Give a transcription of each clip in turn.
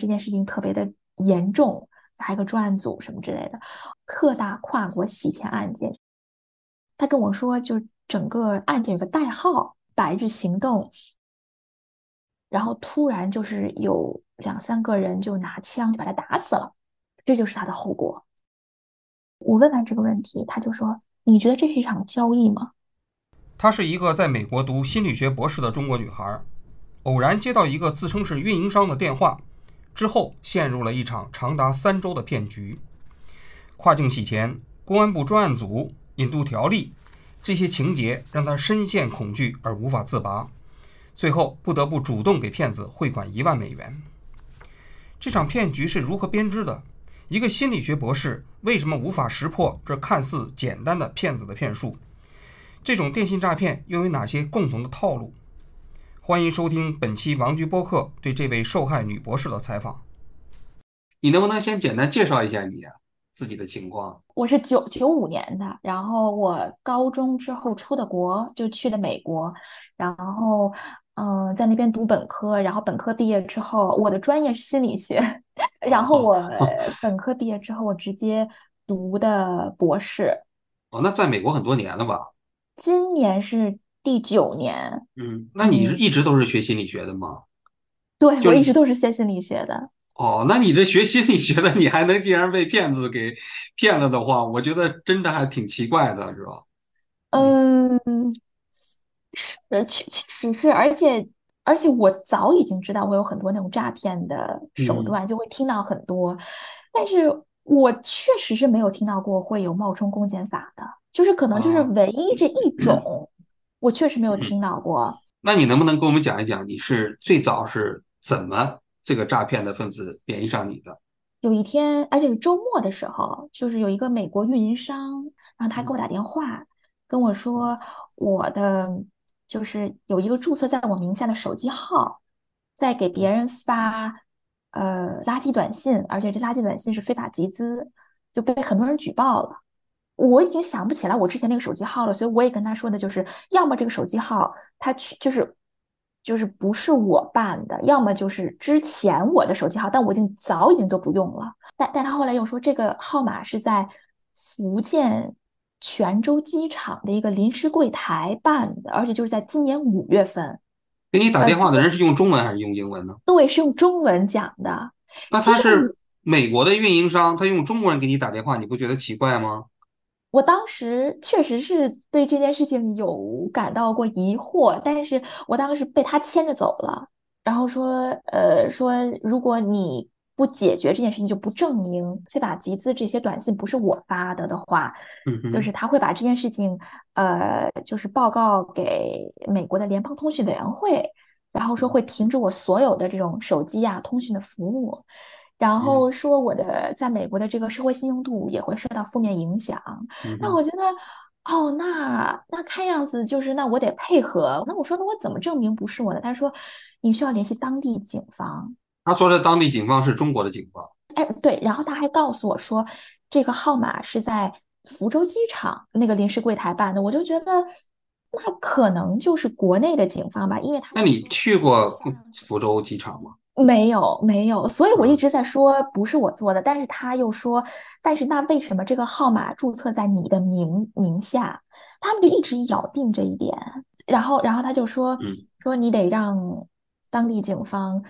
这件事情特别的严重，还有个专案组什么之类的，特大跨国洗钱案件。他跟我说，就整个案件有个代号“百日行动”，然后突然就是有两三个人就拿枪就把他打死了，这就是他的后果。我问完这个问题，他就说：“你觉得这是一场交易吗？”她是一个在美国读心理学博士的中国女孩，偶然接到一个自称是运营商的电话，之后陷入了一场长达三周的骗局。跨境洗钱、公安部专案组、引渡条例，这些情节让他深陷恐惧而无法自拔，最后不得不主动给骗子汇款一万美元。这场骗局是如何编织的？一个心理学博士为什么无法识破这看似简单的骗子的骗术？这种电信诈骗又有哪些共同的套路？欢迎收听本期王局播客对这位受害女博士的采访。你能不能先简单介绍一下你自己的情况？我是九九五年的，然后我高中之后出的国，就去的美国，然后嗯，在那边读本科，然后本科毕业之后，我的专业是心理学，然后我本科毕业之后，我直接读的博士。哦，那在美国很多年了吧？今年是第九年，嗯，那你是一直都是学心理学的吗？对，我一直都是学心理学的。哦，那你这学心理学的，你还能竟然被骗子给骗了的话，我觉得真的还挺奇怪的，是吧？嗯，是，确确实是，而且而且我早已经知道会有很多那种诈骗的手段，就会听到很多，但是我确实是没有听到过会有冒充公检法的。就是可能就是唯一这一种，我确实没有听到过。那你能不能跟我们讲一讲，你是最早是怎么这个诈骗的分子联系上你的？有一天，而且是周末的时候，就是有一个美国运营商，然后他给我打电话，跟我说我的就是有一个注册在我名下的手机号，在给别人发呃垃圾短信，而且这垃圾短信是非法集资，就被很多人举报了。我已经想不起来我之前那个手机号了，所以我也跟他说的就是，要么这个手机号他去就是就是不是我办的，要么就是之前我的手机号，但我已经早已经都不用了。但但他后来又说这个号码是在福建泉州机场的一个临时柜台办的，而且就是在今年五月份。给你打电话的人是用中文还是用英文呢？对，是用中文讲的。那他是美国的运营商，他用中国人给你打电话，你不觉得奇怪吗？我当时确实是对这件事情有感到过疑惑，但是我当时被他牵着走了，然后说，呃，说如果你不解决这件事情，就不证明非法集资这些短信不是我发的的话，就是他会把这件事情，呃，就是报告给美国的联邦通讯委员会，然后说会停止我所有的这种手机啊通讯的服务。然后说我的在美国的这个社会信用度也会受到负面影响。那我觉得，哦，那那看样子就是那我得配合。那我说那我怎么证明不是我的？他说你需要联系当地警方。他说的当地警方是中国的警方。哎，对。然后他还告诉我说，这个号码是在福州机场那个临时柜台办的。我就觉得那可能就是国内的警方吧，因为他。那你去过福州机场吗？没有没有，所以我一直在说不是我做的，但是他又说，但是那为什么这个号码注册在你的名名下？他们就一直咬定这一点，然后然后他就说，说你得让当地警方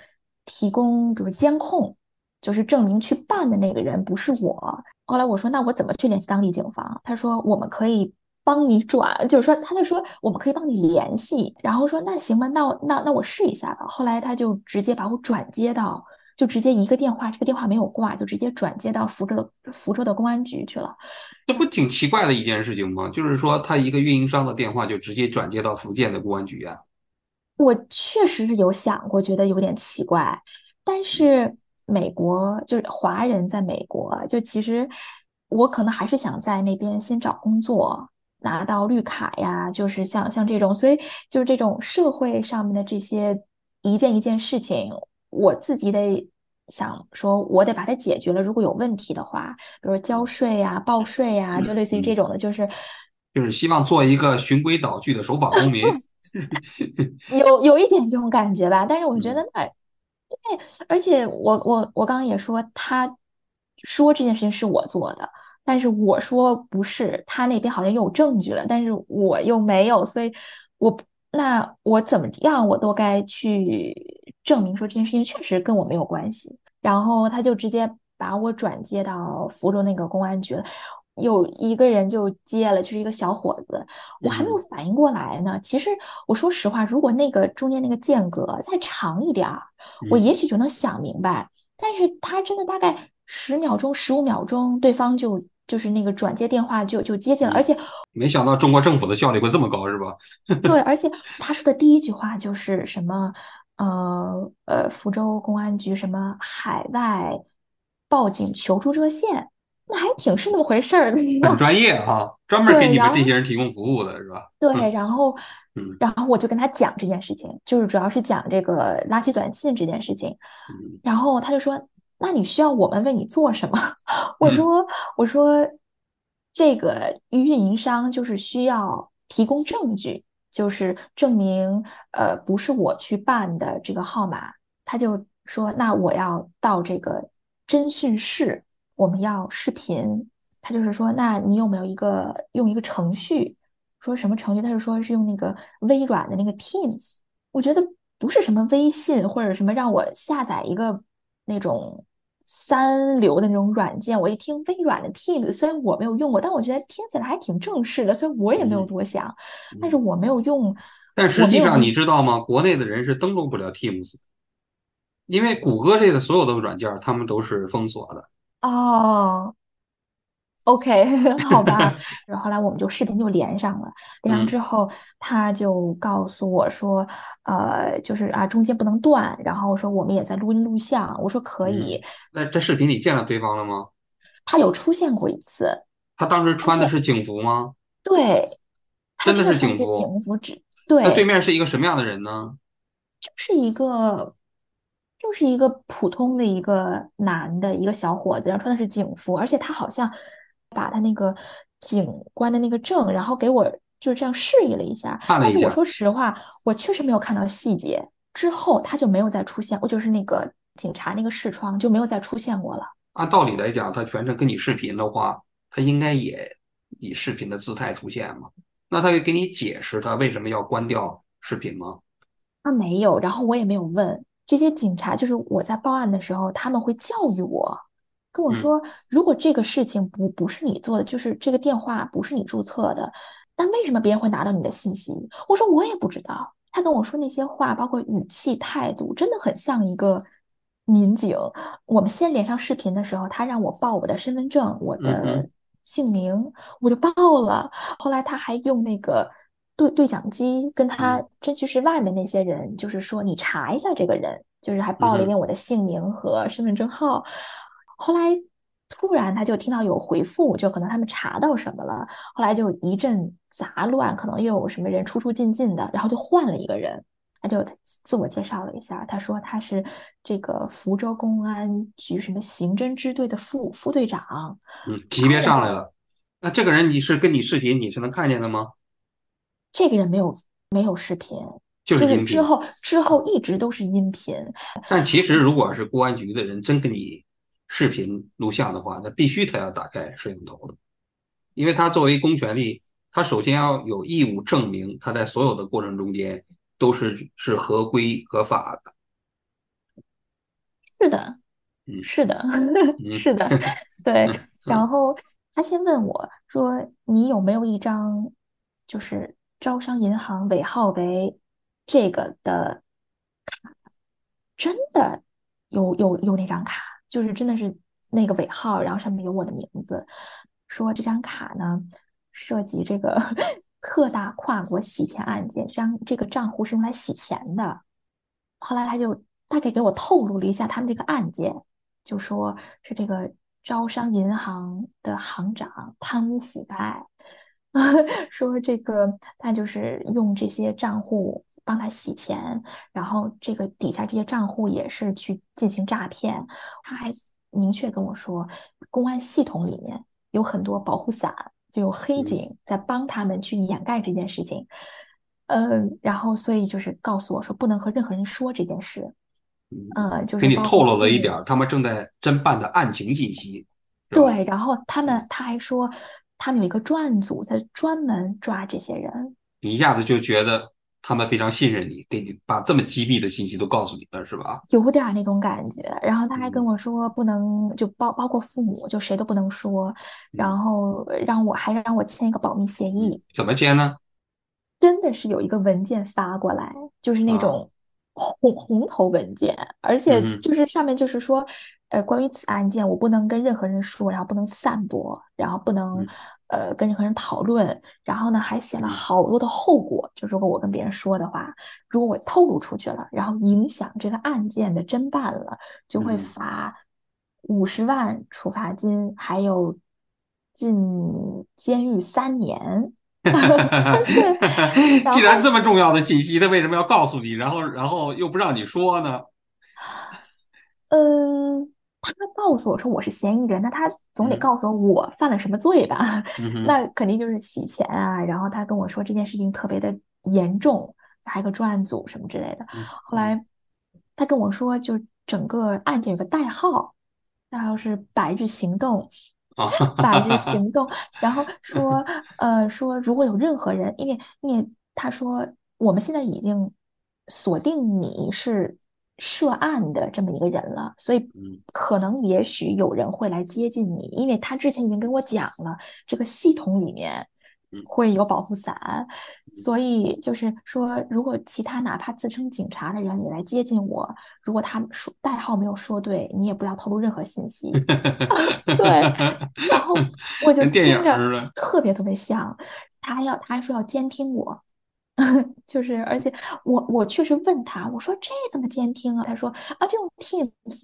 提供比如监控，就是证明去办的那个人不是我。后来我说那我怎么去联系当地警方？他说我们可以。帮你转，就是说，他就说我们可以帮你联系，然后说那行吧，那那那我试一下吧。后来他就直接把我转接到，就直接一个电话，这个电话没有挂，就直接转接到福州的福州的公安局去了。这不挺奇怪的一件事情吗？就是说，他一个运营商的电话就直接转接到福建的公安局啊。我确实是有想过，觉得有点奇怪，但是美国就是华人在美国，就其实我可能还是想在那边先找工作。拿到绿卡呀，就是像像这种，所以就是这种社会上面的这些一件一件事情，我自己得想说，我得把它解决了。如果有问题的话，比如交税呀、报税呀，就类似于这种的，就是就是希望做一个循规蹈矩的守法公民，有有一点这种感觉吧。但是我觉得那因为而且我我我刚刚也说，他说这件事情是我做的，但是我说不是，他那边好像有证据了，但是我又没有，所以我那我怎么样我都该去证明说这件事情确实跟我没有关系。然后他就直接把我转接到福州那个公安局了。有一个人就接了，就是一个小伙子，我还没有嗯反应过来呢。其实我说实话，如果那个中间那个间隔再长一点儿，我嗯，也许就能想明白。但是他真的大概十秒钟、十五秒钟，对方就就是那个转接电话就就接进了，而嗯，且没想到中国政府的效率会这么高，是吧？对，而且他说的第一句话就是什么，呃呃，福州公安局什么海外报警求助热线，那还挺是那么回事儿的。很专业啊，专门给，你们这些人提供服务的，是吧？对，嗯然后嗯然后我就跟他讲这件事情，就是主要是讲这个垃圾短信这件事情。嗯然后他就说：“那你需要我们为你做什么？” 我嗯说：“我说这个运营商就是需要提供证据，就是证明呃不是我去办的这个号码。”他就说：“那我要到这个侦讯室，我们要视频。”他就是说：“那你有没有一个用一个程序？”说什么程序？他就说是用那个微软的那个 Teams。我觉得不是什么微信或者什么让我下载一个那种三流的那种软件。我一听微软的 Teams，虽然我没有用过，但我觉得听起来还挺正式的，所以我也没有嗯多想。但是嗯。我没有用，但实际上，你知道吗？国内的人是登录不了 Teams，因为谷歌这个所有的软件儿，他们都是封锁的。哦。OK，好吧。然后后来我们就视频就连上了，连上嗯之后，他就告诉我说，呃，就是啊，中间不能断，然后说我们也在录音录像，我说可以。嗯，那这视频里见了对方了吗？他有出现过一次，他当时穿的是警服吗？对，真的是警服？警服，只对那对对，面是一个什么样的人呢？就是一个就是一个普通的一个男的一个小伙子，然后穿的是警服，而且他好像把他那个警官的那个证，然后给我就是这样示意了一下。看了一下，但是我说实话，我确实没有看到细节，之后他就没有再出现，我就是那个警察那个视窗就没有再出现过了。按道理来讲，他全程跟你视频的话，他应该也以视频的姿态出现嘛。那他给你解释他为什么要关掉视频吗？他没有，然后我也没有问这些警察，就是我在报案的时候，他们会教育我，跟我嗯说，如果这个事情不不是你做的，就是这个电话不是你注册的，那为什么别人会拿到你的信息？我说我也不知道。他跟我说那些话，包括语气态度，真的很像一个民警。我们先连上视频的时候，他让我报我的身份证、我的姓名，我就报了。后来他还用那个对对讲机跟他嗯侦讯室外面那些人，就是说你查一下这个人，就是还报了一遍我的姓名和身份证号。后来突然他就听到有回复，就可能他们查到什么了，后来就一阵杂乱，可能又有什么人出出进进的，然后就换了一个人。他就自我介绍了一下，他说他是这个福州公安局什么刑侦支队的副副队长，嗯，级别上来了。那这个人你是跟你视频，你是能看见的吗？这个人没有没有视频，就是就是。之后之后一直都是音频。但其实如果是公安局的人真跟你视频录像的话，那必须他要打开摄像头的，因为他作为公权力，他首先要有义务证明他在所有的过程中间都是是合规合法的。是的，嗯 是的，嗯是的，对。嗯然后他先问我说：“你有没有一张就是招商银行尾号为这个的卡真的有有有那张卡，就是真的是那个尾号，然后上面有我的名字，说这张卡呢涉及这个 特大跨国洗钱案件，这张这个账户是用来洗钱的。后来他就大概给我透露了一下他们这个案件，就说是这个招商银行的行长贪污腐败，说这个他就是用这些账户帮他洗钱，然后这个底下这些账户也是去进行诈骗。他还明确跟我说，公安系统里面有很多保护伞，就有黑嗯警在帮他们去掩盖这件事情。嗯，然后所以就是告诉我说，不能和任何人说这件事。呃，就是给你透露了一点他们正在侦办的案情信息，对，然后他们他还说，他们有一个专案组在专门抓这些人。你一下子就觉得他们非常信任你，给你把这么机密的信息都告诉你了，是吧？有点儿那种感觉。然后他还跟嗯我说，不能就包包括父母，就谁都不能说。然嗯后让我还让我签一个保密协嗯，议，怎么签呢？真的是有一个文件发过来，就是那啊，种红红头文件，而且就是上面就是说，呃，关于此案件，我不能跟任何人说，然后不能散播，然后不能嗯。呃跟任何人讨论，然后呢还写了嗯。好多的后果，就如果我跟别人说的话，如果我透露出去了，然后影响这个案件的侦办了，就会嗯，罚五十万处罚金，还有进监狱三年。对，然后既然这么重要的信息，他为什么要告诉你，然后然后又不让你说呢？嗯，他告诉我说我是嫌疑人，那他总得嗯告诉我我犯了什么罪吧？嗯 那肯定就是洗钱啊。然后他跟我说这件事情特别的严重，还有个专案组什么之类的。后来他跟我说，就整个案件有个代号，代号是“百日行动”。啊，百日行动，然后说，呃，说如果有任何人，因为因为他说我们现在已经锁定你是涉案的这么一个人了，所以嗯。可能也许有人会来接近你，因为他之前已经跟我讲了，这个系统里面嗯会有保护伞，所以就是说，如果其他哪怕自称警察的人也来接近我，如果他说代号没有说对，你也不要透露任何信息。对，然后我就听着。特别特别像，他还要他还说要监听我，就是而且我我确实问他，我说这怎么监听啊？他说啊就用 Teams，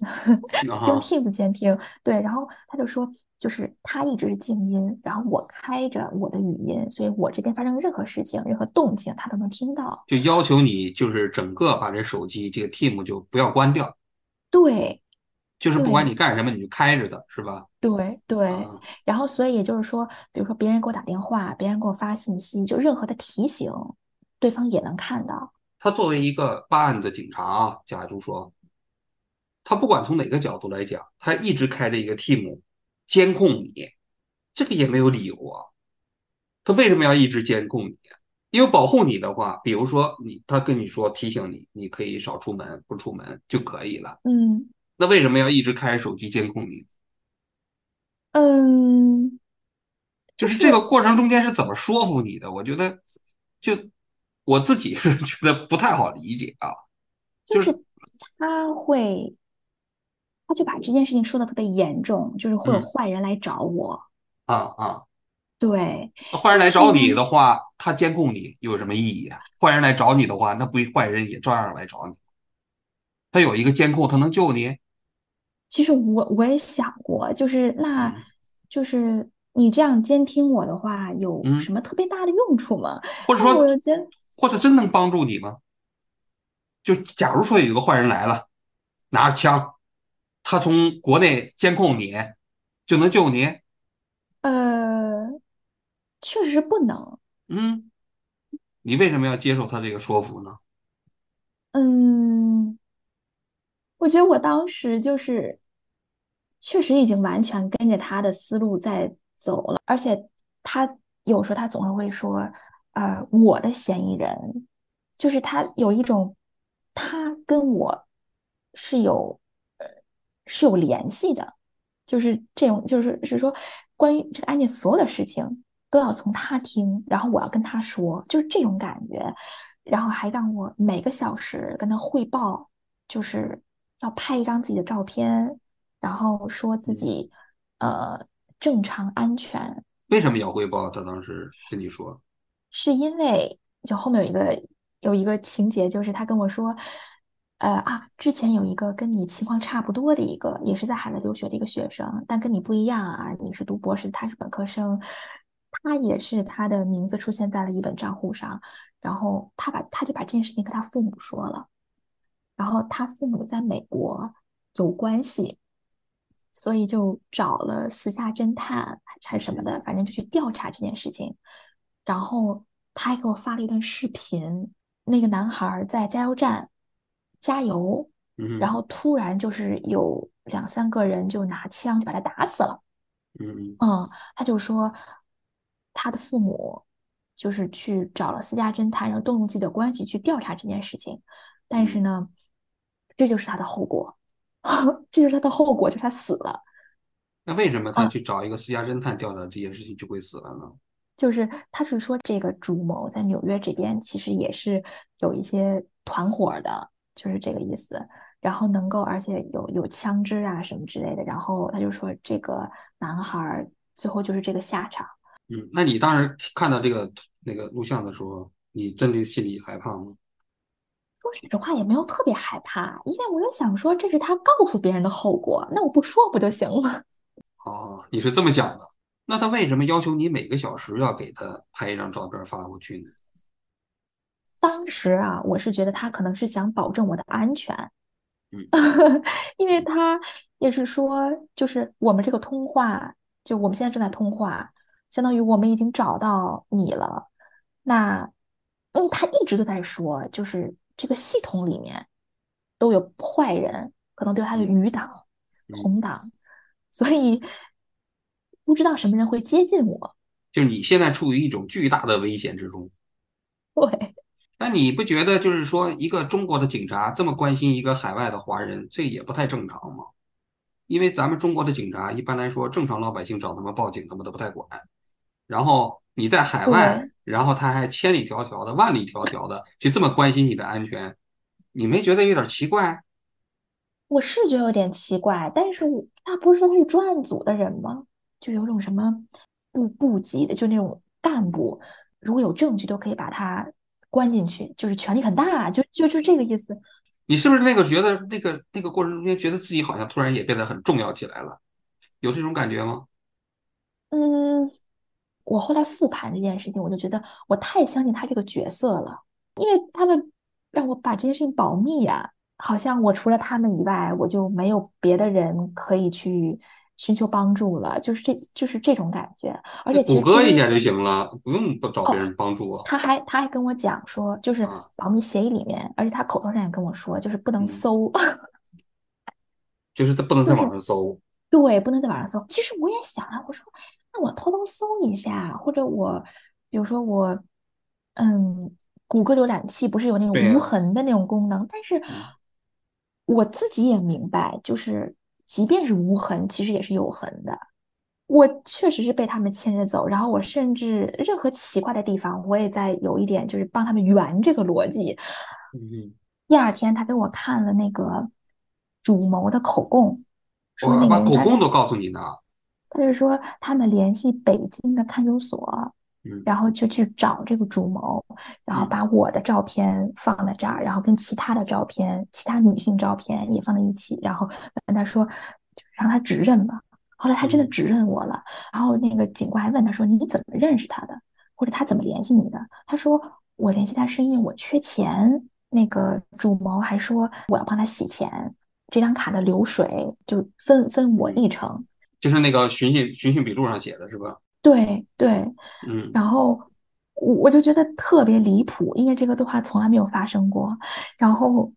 就 用啊，Teams 监听。对，然后他就说就是他一直是静音，然后我开着我的语音，所以我这边发生任何事情、任何动静他都能听到。就要求你就是整个把这手机这个 Team 就不要关掉，对就是不管你干什么，你就开着的，是吧？对对，啊，然后所以也就是说，比如说别人给我打电话，别人给我发信息，就任何的提醒，对方也能看到。他作为一个办案的警察啊，假如说他不管从哪个角度来讲，他一直开着一个 Team 监控你，这个也没有理由啊。他为什么要一直监控你？因为保护你的话，比如说你，他跟你说提醒你，你可以少出门，不出门就可以了。嗯那为什么要一直开着手机监控你？嗯，就是这个过程中间是怎么说服你的？我觉得，就我自己是觉得不太好理解啊。就是就是他会，他就把这件事情说的特别严重，就是会有嗯坏人来找我。啊啊，对，坏人来找你，的话，他监控你有什么意义啊？坏人来找你的话，那不坏人也照样来找你。他有一个监控，他能救你。其实我我也想过，就是那，嗯就是你这样监听我的话，有嗯，什么特别大的用处吗？或者说我说，又觉得，或者真能帮助你吗？就假如说有一个坏人来了，拿着枪，他从国内监控你，就能救你。呃，确实不能。嗯，你为什么要接受他这个说服呢？嗯，我觉得我当时就是确实已经完全跟着他的思路在走了，而且他有时候他总是会说，呃，我的嫌疑人，就是他有一种他跟我是有呃是有联系的，就是这种就是是说关于这个案件所有的事情都要从他听，然后我要跟他说，就是这种感觉。然后还让我每个小时跟他汇报，就是要拍一张自己的照片，然后说自嗯，己呃正常安全，为什么要汇报？他当时跟你说，是因为就后面有一个有一个情节，就是他跟我说，呃啊，之前有一个跟你情况差不多的一个，也是在海外留学的一个学生，但跟你不一样啊，你是读博士，他是本科生，他也是他的名字出现在了一本账户上，然后他把他就把这件事情跟他父母说了，然后他父母在美国有关系，所以就找了私家侦探还是什么的，反正就去调查这件事情。然后他还给我发了一段视频，那个男孩儿在加油站加油，然后突然就是有两三个人就拿枪就把他打死了。嗯嗯，他就说他的父母就是去找了私家侦探，然后动用自己的关系去调查这件事情，但是嗯，呢，这就是他的后果，这就是他的后果，就是他死了。那为什么他啊，去找一个私家侦探调查这件事情就会死了呢？就是他是说这个主谋在纽约这边其实也是有一些团伙的，就是这个意思。然后能够，而且有有枪支啊什么之类的。然后他就说这个男孩儿最后就是这个下场。嗯，那你当时看到这个那个录像的时候，你真的心里害怕吗？说实话，也没有特别害怕，因为我就想说这是他告诉别人的后果，那我不说不就行了？哦，你是这么想的。那他为什么要求你每个小时要给他拍一张照片发过去呢？当时啊，我是觉得他可能是想保证我的安全，嗯 因为他也是说，就是我们这个通话，就我们现在正在通话，相当于我们已经找到你了。那，因为他一直都在说，就是这个系统里面都有坏人，可能对他的嗯余党、嗯，同党，所以不知道什么人会接近我。就是你现在处于一种巨大的危险之中。对，那你不觉得就是说，一个中国的警察这么关心一个海外的华人，这也不太正常吗？因为咱们中国的警察一般来说，正常老百姓找他们报警，他们都不太管。然后你在海外，然后他还千里迢迢的、万里迢迢的去这么关心你的安全，你没觉得有点奇怪？我是觉得有点奇怪，但是我他不是说他是专案组的人吗？就有种什么部部级的，就那种干部，如果有证据都可以把他关进去，就是权力很大，就就就这个意思。你是不是那个觉得那个那个过程中间，觉得自己好像突然也变得很重要起来了？有这种感觉吗？嗯，我后来复盘这件事情，我就觉得我太相信他这个角色了，因为他们让我把这件事情保密呀、好像我除了他们以外，我就没有别的人可以去寻求帮助了，就是这就是这种感觉。而且谷歌一下就行了，不用不找别哦，人帮助啊。他 还他还跟我讲说，就是啊，保密协议里面，而且他口头上也跟我说，就是不能嗯，搜，就是他不能在网上搜。对，不能在网上搜。其实我也想啊，我说那我偷偷搜一下，或者我比如说我嗯，谷歌浏览器不是有那种无，痕的那种功能，但是嗯，我自己也明白，就是即便是无痕，其实也是有痕的。我确实是被他们牵着走，然后我甚至任何奇怪的地方，我也在有一点就是帮他们圆这个逻辑。嗯，第二天，他给我看了那个主谋的口供，说那个口供都告诉你呢。他就说他们联系北京的看守所，嗯然后就去找这个主谋，然后嗯把我的照片放在这儿，然后跟其他的照片、其他女性照片也放在一起，然后跟他说，就让他指认吧。后来他真的嗯指认我了，然后那个警官还问他说：“你怎么认识他的？或者他怎么联系你的？”他说：“我联系他是因为我缺钱。”那个主谋还说我要帮他洗钱，这张卡的流水就分分我一嗯，成。就是那个寻衅寻衅笔录上写的是吧？对对，嗯然后我我就觉得特别离谱，因为这个对话从来没有发生过。然后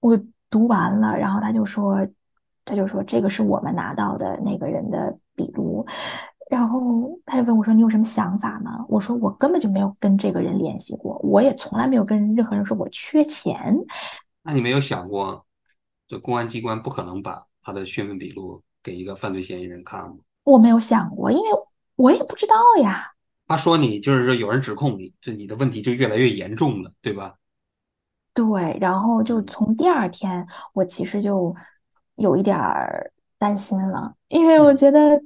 我读完了，然后他就说，他就说这个是我们拿到的那个人的笔录，然后他就问我说你有什么想法吗？我说我根本就没有跟这个人联系过，我也从来没有跟任何人说我缺钱。那你没有想过，这公安机关不可能把他的讯问笔录给一个犯罪嫌疑人看吗？我没有想过，因为我也不知道呀。他说你就是说有人指控你，这你的问题就越来越严重了，对吧？对，然后就嗯从第二天，我其实就有一点儿担心了，因为我嗯觉得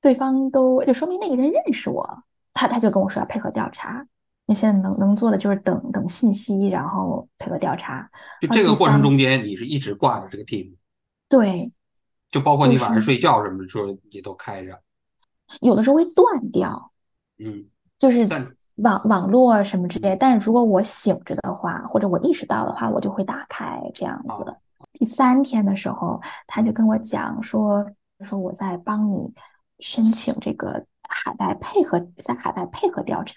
对方都就说明那个人认识我，他他就跟我说要配合调查，你现在能能做的就是等等信息，然后配合调查。就这个过程中，间，你是一直挂着这个 team，对，就包括你晚上睡觉什么的时候也都开着。有的时候会断掉，嗯，就是网网络什么之类，嗯但是如果我醒着的话，或者我意识到的话，我就会打开这样啊子。第三天的时候，他就嗯跟我讲说，说我在帮你申请这个海外配合，在海外配合调查，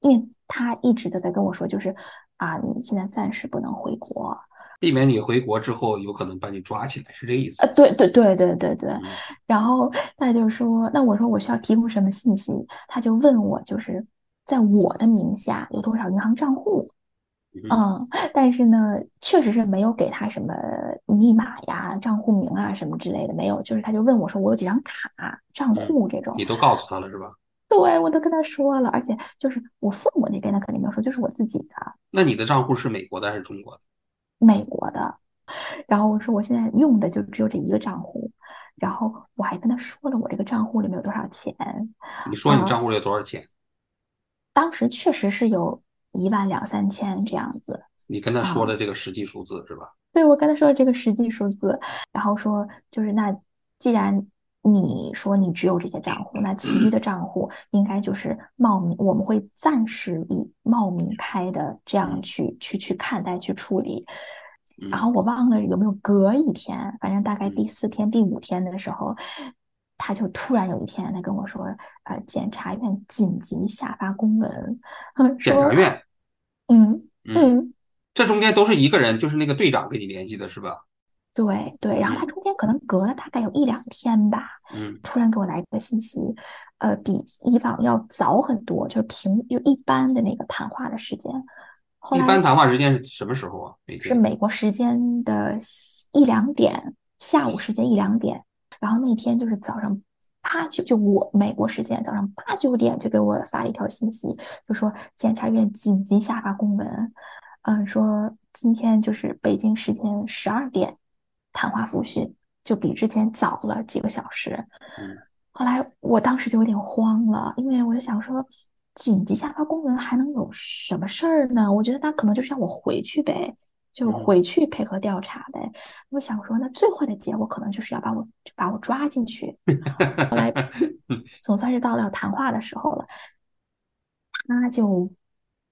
因为他一直都在跟我说，就是啊，你现在暂时不能回国，避免你回国之后有可能把你抓起来，是这意思？啊，对对对对对对。嗯然后他就说，那我说我需要提供什么信息？他就问我，就是在我的名下有多少银行账户？嗯嗯，但是呢，确实是没有给他什么密码呀、账户名啊什么之类的，没有。就是他就问我说，我有几张卡、账户这种。你都告诉他了是吧？对，我都跟他说了，而且就是我父母那边的肯定没有说，就是我自己的那你的账户是美国的还是中国的？美国的。然后我说我现在用的就只有这一个账户，然后我还跟他说了我这个账户里面有多少钱。你说你账户里有多少钱？当时确实是有一万两三千这样子。你跟他说了这个实际数字是吧？对，我跟他说了这个实际数字，然后说就是那既然你说你只有这些账户，那其余的账户应该就是冒名，我们会暂时以冒名开的这样去去去看待去处理。嗯然后我忘了有没有隔一天，反正大概嗯。第四天、第五天的时候，他就突然有一天，他跟我说，呃，检察院紧急下发公文，检察院，嗯嗯，嗯，这中间都是一个人，就是那个队长跟你联系的是吧？对对，然后他中间可能隔了大概有一两天吧，嗯突然给我来一个信息，呃，比以往要早很多，就是平就一般的那个谈话的时间。后一般谈话时间是什么时候啊？每？是美国时间的一两点，下午时间一两点，然后那天就是早上八九，就我美国时间早上八九点就给我发了一条信息，就说检察院紧急下发公文，嗯，说今天就是北京时间十二点谈话复训，就比之前早了几个小时。嗯后来我当时就有点慌了，因为我就想说，紧急下发公文还能有什么事儿呢？我觉得他可能就是让我回去呗，就嗯回去配合调查呗。我想说，那最坏的结果可能就是要把我就把我抓进去。后来总算是到了要谈话的时候了，他就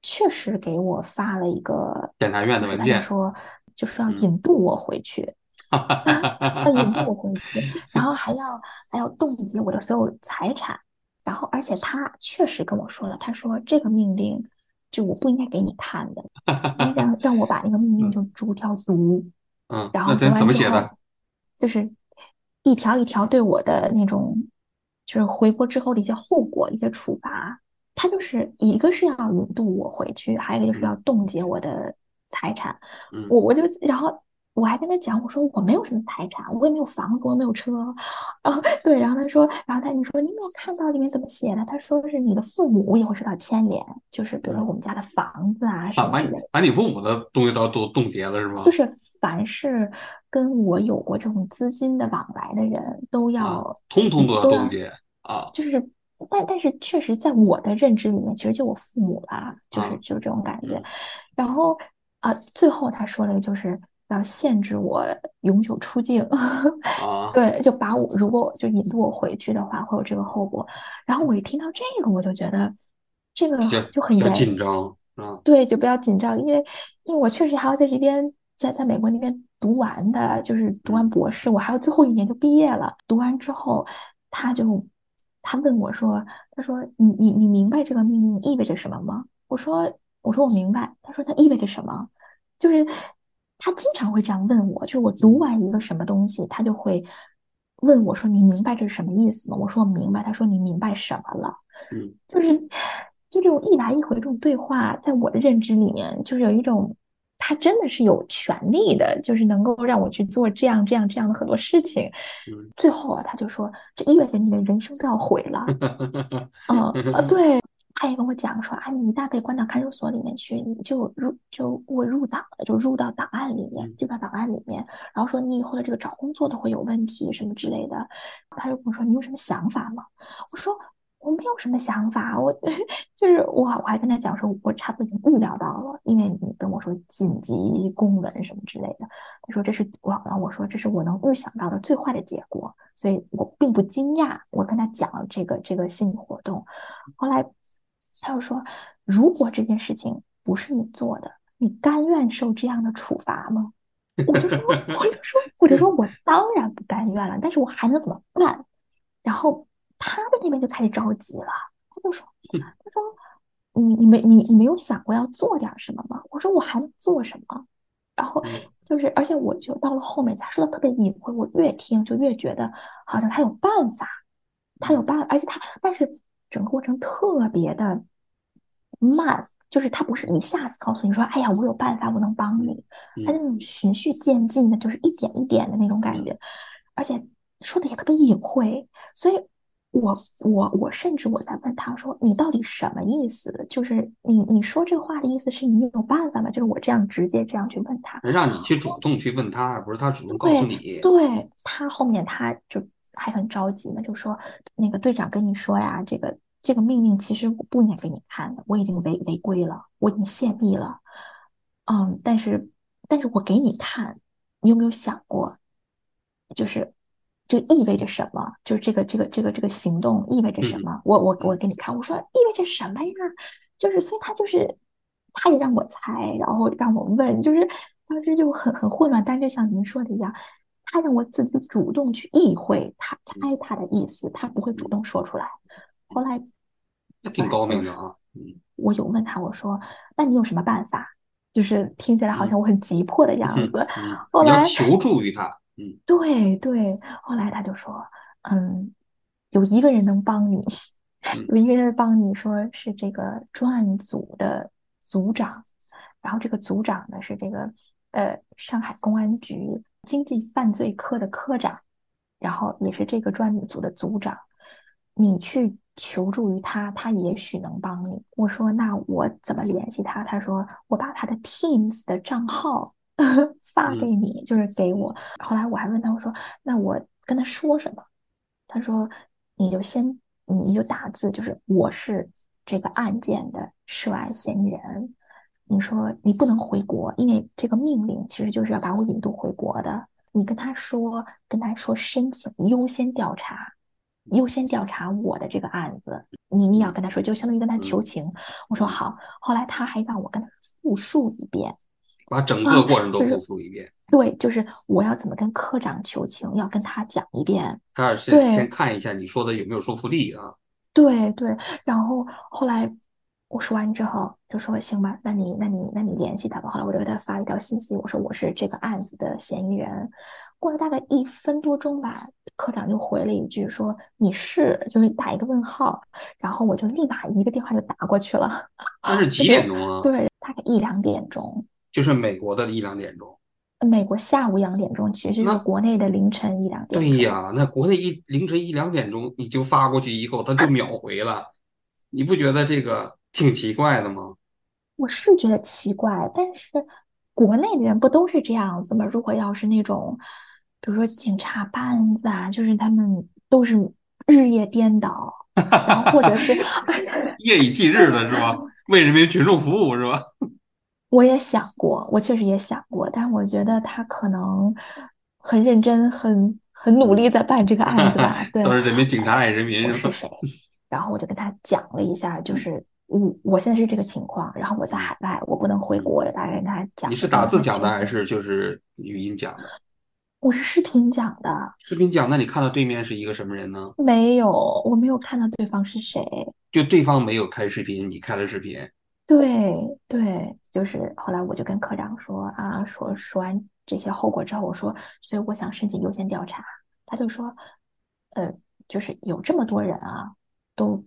确实给我发了一个，检察院的文件说就是要嗯引渡我回去。要引渡我回去，然后还要还要冻结我的所有财产，然后而且他确实跟我说了，他说这个命令就我不应该给你看的，应该让让我把那个命令就逐条读，嗯，然后读完之后怎么写的？就是一条一条对我的那种就是回国之后的一些后果、一些处罚，他就是一个是要引渡我回去，还有一个就是要冻结我的财产。嗯我我就然后我还跟他讲，我说我没有什么财产，我也没有房子，我也没有车。然后对，然后他说，然后他你说你没有看到里面怎么写的？他说是你的父母也会受到牵连，就是比如说我们家的房子啊什啊，把你么之类的。把你父母的东西都都冻结了是吗？就是凡是跟我有过这种资金的往来的人，都啊要，通通都要冻结啊就是，但但是确实在我的认知里面，其实就我父母啦，就是啊就是这种感觉嗯。然后啊、最后他说了，就是要限制我永久出境，啊，对，就把我如果就引渡我回去的话，会有这个后果。然后我一听到这个，我就觉得这个比较就很紧张啊，对，就不要紧张，因为因为我确实还要在这边，在在美国那边读完的，就是读完博士，我还有最后一年就毕业了。读完之后，他就他问我说：“他说你你你明白这个命令意味着什么吗？”我说：“我说我明白。”他说：“它意味着什么？”就是他经常会这样问我，就是我读完一个什么东西，他就会问我说：“你明白这是什么意思吗？”我说：“我明白。”他说：“你明白什么了？”嗯就是就这种一来一回这种对话，在我的认知里面，就是有一种他真的是有权利的，就是能够让我去做这样这样这样的很多事情。嗯最后啊，他就说，这意味着你的人生都要毁了。嗯啊，对。他也跟我讲说啊，你一旦被关到看守所里面去，你就入就我入党了，就入到档案里面，嗯进到档案里面。然后说你以后的这个找工作都会有问题什么之类的。他就跟我说你有什么想法吗？我说我没有什么想法，我 就是我我还跟他讲说，我差不多已经预料到了，因为你跟我说紧急公文什么之类的。他说这是我，然后我说这是我能预想到的最坏的结果，所以我并不惊讶。我跟他讲了这个这个心理活动，后来他又说，如果这件事情不是你做的，你甘愿受这样的处罚吗？我就说，我就说，我就说我当然不甘愿了，但是我还能怎么办？然后他的那边就开始着急了，他就说，他说你你没你你没有想过要做点什么吗？我说我还能做什么？然后嗯就是，而且我就到了后面，他说的特别隐晦，我越听就越觉得好像他有办法，他有办法，而且他，但是整个过程特别的慢，就是他不是一下子告诉你说，哎呀，我有办法，我能帮你，他那嗯种循序渐进的，就是一点一点的那种感嗯觉，而且说的也特别隐晦，所以。我我我甚至我在问他说你到底什么意思？就是你你说这话的意思是你有办法吗？就是我这样直接这样去问他，让你去主动去问他，而不是他主动告诉对你。对，他后面他就还很着急嘛，就说那个队长跟你说呀，这个这个命令其实我不应该给你看的，我已经违违规了，我已经泄密了，嗯，但是但是我给你看，你有没有想过，就是这意味着什么？就是这个这个这个这个行动意味着什嗯么？我我我嗯给你看，我说意味着什么呀？就是所以他就是他也让我猜，然后让我问，就是当时就很很混乱。但是就像您说的一样，他让我自己主动去意会他猜他的意思，他不会主动说出来。后来那挺高明的啊。嗯我有问他，我说那你有什么办法？就是听起来好嗯像我很急迫的样嗯子。嗯，后来求助于他。嗯对对，后来他就说，嗯，有一个人能帮你，嗯有一个人帮你，说是这个专案组的组长，然后这个组长呢是这个呃上海公安局经济犯罪科的科长，然后也是这个专案组的组长，你去求助于他，他也许能帮你。我说那我怎么联系他？他说我把他的 Teams 的账号 发给嗯你，就是给我。后来我还问他，我说那我跟他说什么？他说你就先你你就打字，就是我是这个案件的涉案嫌疑人。你说你不能回国，因为这个命令其实就是要把我引渡回国的。你跟他说，跟他说申请优先调查，优先调查我的这个案子。你你要跟他说，就相当于跟他求嗯情。我说好。后来他还让我跟他复述一遍把整啊，个过程都复述一遍。对，就是我要怎么跟科长求情，要跟他讲一遍。他是先先看一下你说的有没有说服力啊。对对，然后后来我说完之后就说行吧，那你那你那你联系他吧。后来我就给他发了一条信息，我说我是这个案子的嫌疑人。过了大概一分多钟吧，科长就回了一句说你是，就是打一个问号，然后我就立马一个电话就打过去了，那是 几点钟啊？对，大概一两点钟。就是美国的一两点钟。美国下午两点钟，其实就是那国内的凌晨一两点钟。对呀，那国内一凌晨一两点钟你就发过去以后，他就秒回了，你不觉得这个挺奇怪的吗？我是觉得奇怪，但是国内的人不都是这样子吗？如果要是那种，比如说警察办案子啊，就是他们都是日夜颠倒，然后或者是，夜以继日的是吧？为人民群众服务是吧？我也想过，我确实也想过，但是我觉得他可能很认真、很很努力在办这个案子吧。对，都是人民警察爱人民？然后我就跟他讲了一下，就是我我现在是这个情况，然后我在海外，我不能回国，大概跟他讲。你是打字讲的还是就是语音讲的？我是视频讲的，视频讲，那你看到对面是一个什么人呢？没有，我没有看到对方是谁。就对方没有开视频，你开了视频。对对，就是后来我就跟科长说啊，说说完这些后果之后，我说，所以我想申请优先调查。他就说，呃，就是有这么多人啊，都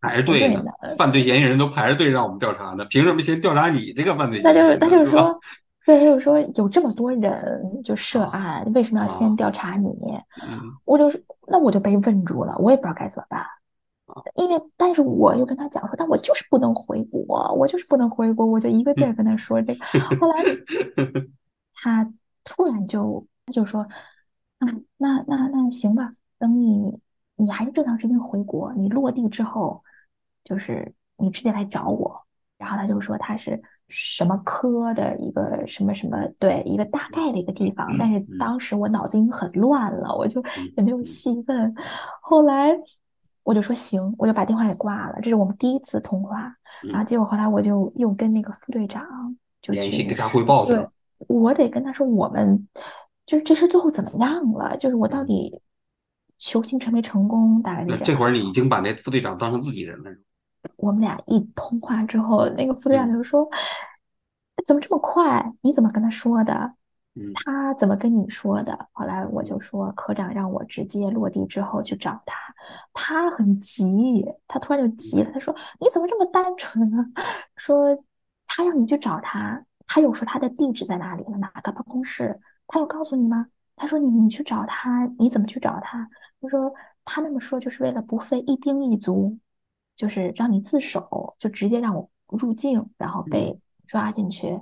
排着队呢，犯罪嫌疑人都排着队让我们调查呢，凭什么先调查你这个犯罪嫌疑人？那就是他就是说，对，他就是说有这么多人就涉案，为什么要先啊调查你？嗯我就是那我就被问住了，我也不知道该怎么办。因为，但是我又跟他讲说，但我就是不能回国，我就是不能回国，我就一个劲儿跟他说这个。后来 他突然就他就说，啊，那那那行吧，等你你还是正常时间回国，你落地之后，就是你直接来找我。然后他就说他是什么科的一个什么什么，对，一个大概的一个地方。但是当时我脑子已经很乱了，我就也没有细问。后来我就说行，我就把电话给挂了。这是我们第一次通话。然后结果后来我就又跟那个副队长就去联系给他汇报对。我得跟他说，我们就是这事最后怎么样了？就是我到嗯底求情成没成功？大概这。这会儿你已经把那副队长当成自己人了，是吧我们俩一通话之后，那个副队长就说：“怎么这么快？你怎么跟他说的？嗯他怎么跟你说的？后来我就嗯说，科长让我直接落地之后去找他，他很急，他突然就急了，他说：“你怎么这么单纯啊？”说他让你去找他，他有说他的地址在哪里了，哪个办公室，他有告诉你吗？他说你你去找他，你怎么去找他？他说他那么说就是为了不费一兵一卒，就是让你自首，就直接让我入境，然后嗯被抓进去。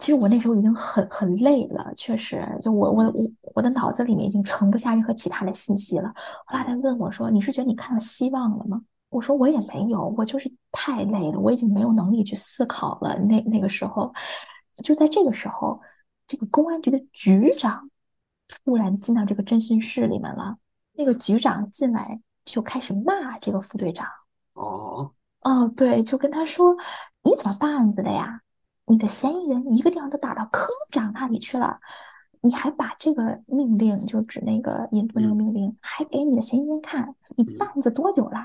其实我那时候已经很很累了，确实，就我我我我的脑子里面已经盛不下任何其他的信息了。后来他问我说：“你是觉得你看到希望了吗？”我说：“我也没有，我就是太累了，我已经没有能力去思考了。”那那个时候，就在这个时候，这个公安局的局长突然进到这个侦讯室里面了。那个局长进来就开始骂这个副队长。哦，哦，对，就跟他说：“你怎么办案子的呀？你的嫌疑人一个电话都打到科长那里去了，你还把这个命令，就指那个引渡那个嗯命令，还给你的嫌疑人看，你嗯办案子多久了？”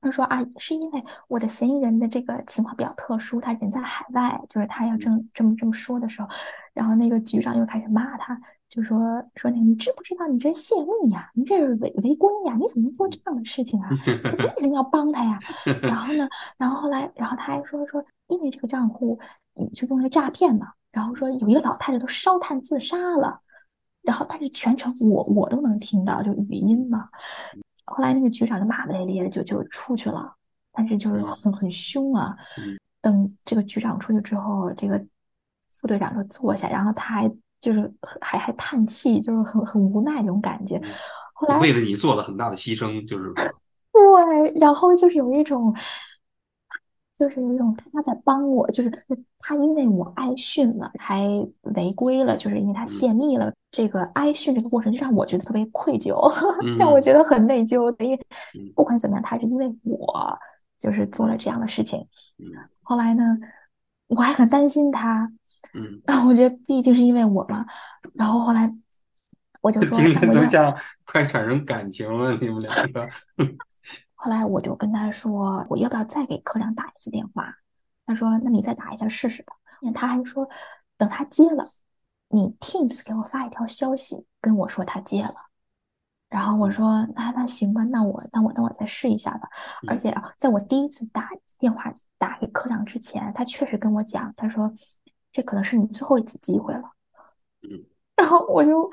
他说啊，是因为我的嫌疑人的这个情况比较特殊，他人在海外，就是他要这么这么这么说的时候，然后那个局长又开始骂他，就说说那你知不知道你这是泄密呀，你这是违违规呀，你怎么能做这样的事情啊？你为什么要帮他呀？然后呢，然后后来，然后他还说说，因为这个账户你就用来诈骗嘛，然后说有一个老太太都烧炭自杀了，然后但是全程我我都能听到，就语音嘛。后来那个局长就骂骂咧咧的就就出去了，但是就是嗯很很凶啊。嗯等这个局长出去之后，这个副队长就坐下，然后他还就是还还叹气，就是很很无奈那种感觉。嗯。后来为了你做了很大的牺牲，就是，对，然后就是有一种，就是有一种他在帮我，就是他因为我挨训了，还违规了，就是因为他嗯。泄密了，这个挨训这个过程就让我觉得特别愧疚，嗯 让我觉得很内疚。的，因为嗯。不管怎么样，他是因为我就是做了这样的事情。嗯。后来呢，我还很担心他，嗯，然后我觉得毕竟是因为我嘛，然后后来我就说，听着那我要。都像快产生感情了，你们两个。后来我就跟他说，我要不要再给科长打一次电话？他说，那你再打一下试试吧。他还说，等他接了，你 Teams 给我发一条消息，跟我说他接了。然后我说，那那行吧，那我那我那我再试一下吧。而且啊，在我第一次打电话打给科长之前，他确实跟我讲，他说这可能是你最后一次机会了。嗯然后我就，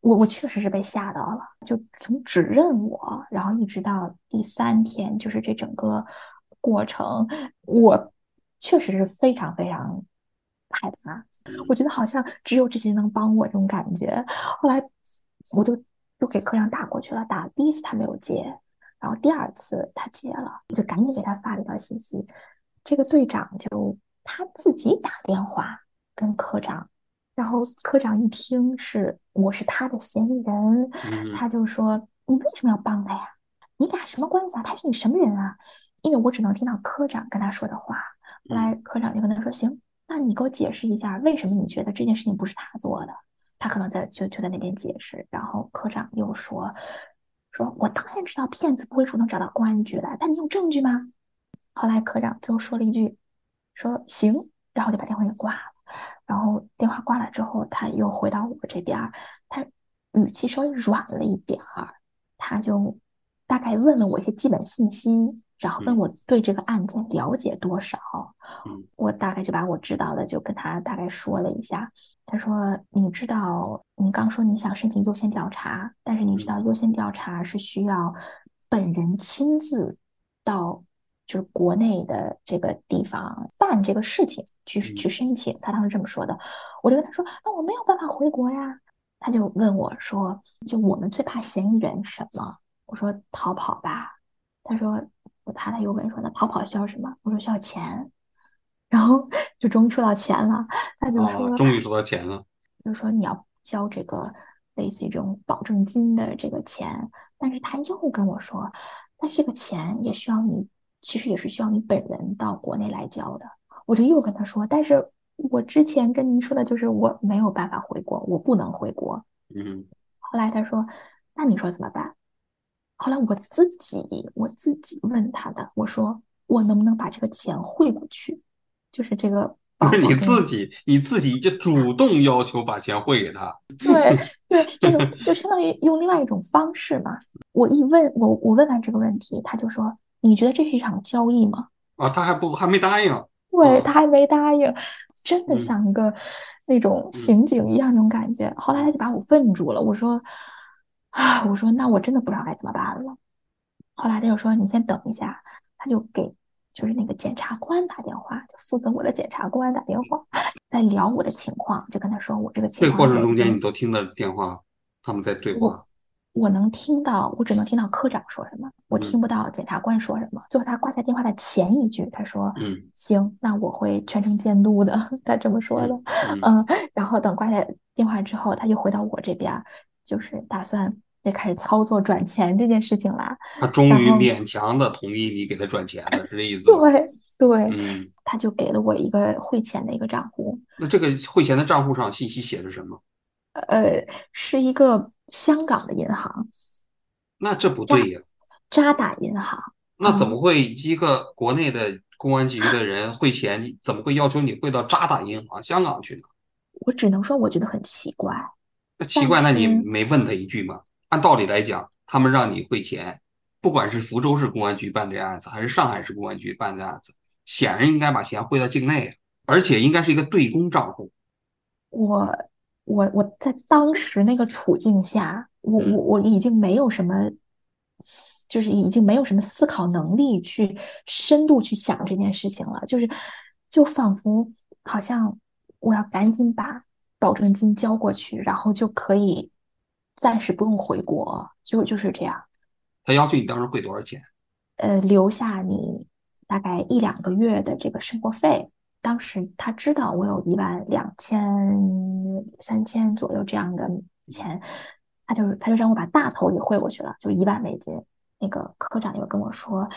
我我确实是被吓到了，就从指认我，然后一直到第三天，就是这整个过程，我确实是非常非常害怕。我觉得好像只有这些人能帮我这种感觉。后来我就又给科长打过去了，打第一次他没有接，然后第二次他接了，我就赶紧给他发了一条信息。这个队长就他自己打电话跟科长。然后科长一听是我是他的嫌疑人，嗯他就说：“你为什么要帮他呀？你俩什么关系啊？他是你什么人啊？”因为我只能听到科长跟他说的话。后来科长就跟他说：“行，那你给我解释一下，为什么你觉得这件事情不是他做的？”他可能在就就在那边解释，然后科长又说：“说我当然知道骗子不会主动找到公安局来，但你有证据吗？”后来科长最后说了一句：“说行。”然后就把电话给挂了。然后电话挂了之后，他又回到我这边儿，他语气稍微软了一点儿，他就大概问了我一些基本信息，然后问我对这个案件了解多少。嗯我大概就把我知道的就跟他大概说了一下。他说：“你知道，你刚说你想申请优先调查，但是你知道优先调查是需要本人亲自到。”就是国内的这个地方办这个事情，去去申请。他当时这么说的，我就跟他说：“那我没有办法回国呀。”他就问我说：“就我们最怕嫌疑人什么？”我说：“逃跑吧。”他说：“他他又问说那逃跑需要什么？”我说：“需要钱。”然后就终于说到钱了，他就说：“哦，终于说到钱了。”就说你要交这个类似于这种保证金的这个钱，但是他又跟我说：“但是这个钱也需要你。”其实也是需要你本人到国内来交的。我就又跟他说，但是我之前跟您说的就是我没有办法回国，我不能回国。嗯。后来他说，那你说怎么办？后来我自己我自己问他的，我说我能不能把这个钱汇过去？就是这个 不是你自己你自己就主动要求把钱汇给他，对 对，就是就相当于用另外一种方式嘛。我一问我我问完这个问题，他就说：“你觉得这是一场交易吗啊，他还不还没答应，？”对，嗯他还没答应，真的嗯像一个那种嗯刑警一样那种感觉。后来他就把我问住了，我说：“啊，我说那我真的不知道该怎么办了。”后来他就说：“你先等一下。”他就给就是那个检察官打电话，就负责我的检察官打电话，在聊我的情况，就跟他说我这个情这个过程中间你都听到电话，他们在对话，我能听到，我只能听到科长说什么，我嗯听不到检察官说什么。最后他挂下电话的前一句，他说：“嗯行，那我会全程监督的。”他这么说的。嗯嗯，然后等挂下电话之后，他又回到我这边儿，就是打算也开始操作转钱这件事情啦。他终于勉强的同意你给他转钱了，是这意思吗？对对，嗯，他就给了我一个汇钱的一个账户，那这个汇钱的账户上信息写着什么？呃，是一个香港的银行，那这不对呀，渣打银行。那怎么会一个国内的公安局的人汇钱，你怎么会要求你汇到渣打银行香港去呢？我只能说我觉得很奇怪。那奇怪，那你没问他一句吗？按道理来讲，他们让你汇钱，不管是福州市公安局办这案子，还是上海市公安局办这案子，显然应该把钱汇到境内啊，而且应该是一个对公账户。我我我在当时那个处境下，我嗯我我已经没有什么思，就是已经没有什么思考能力去深度去想这件事情了，就是就仿佛好像我要赶紧把保证金交过去，然后就可以暂时不用回国，就就是这样。他要求你当时汇多少钱？呃，留下你大概一两个月的这个生活费。当时他知道我有一万两千、三千左右这样的钱，他就是他就让我把大头也汇过去了，就是一万美金。那个科长又跟我说，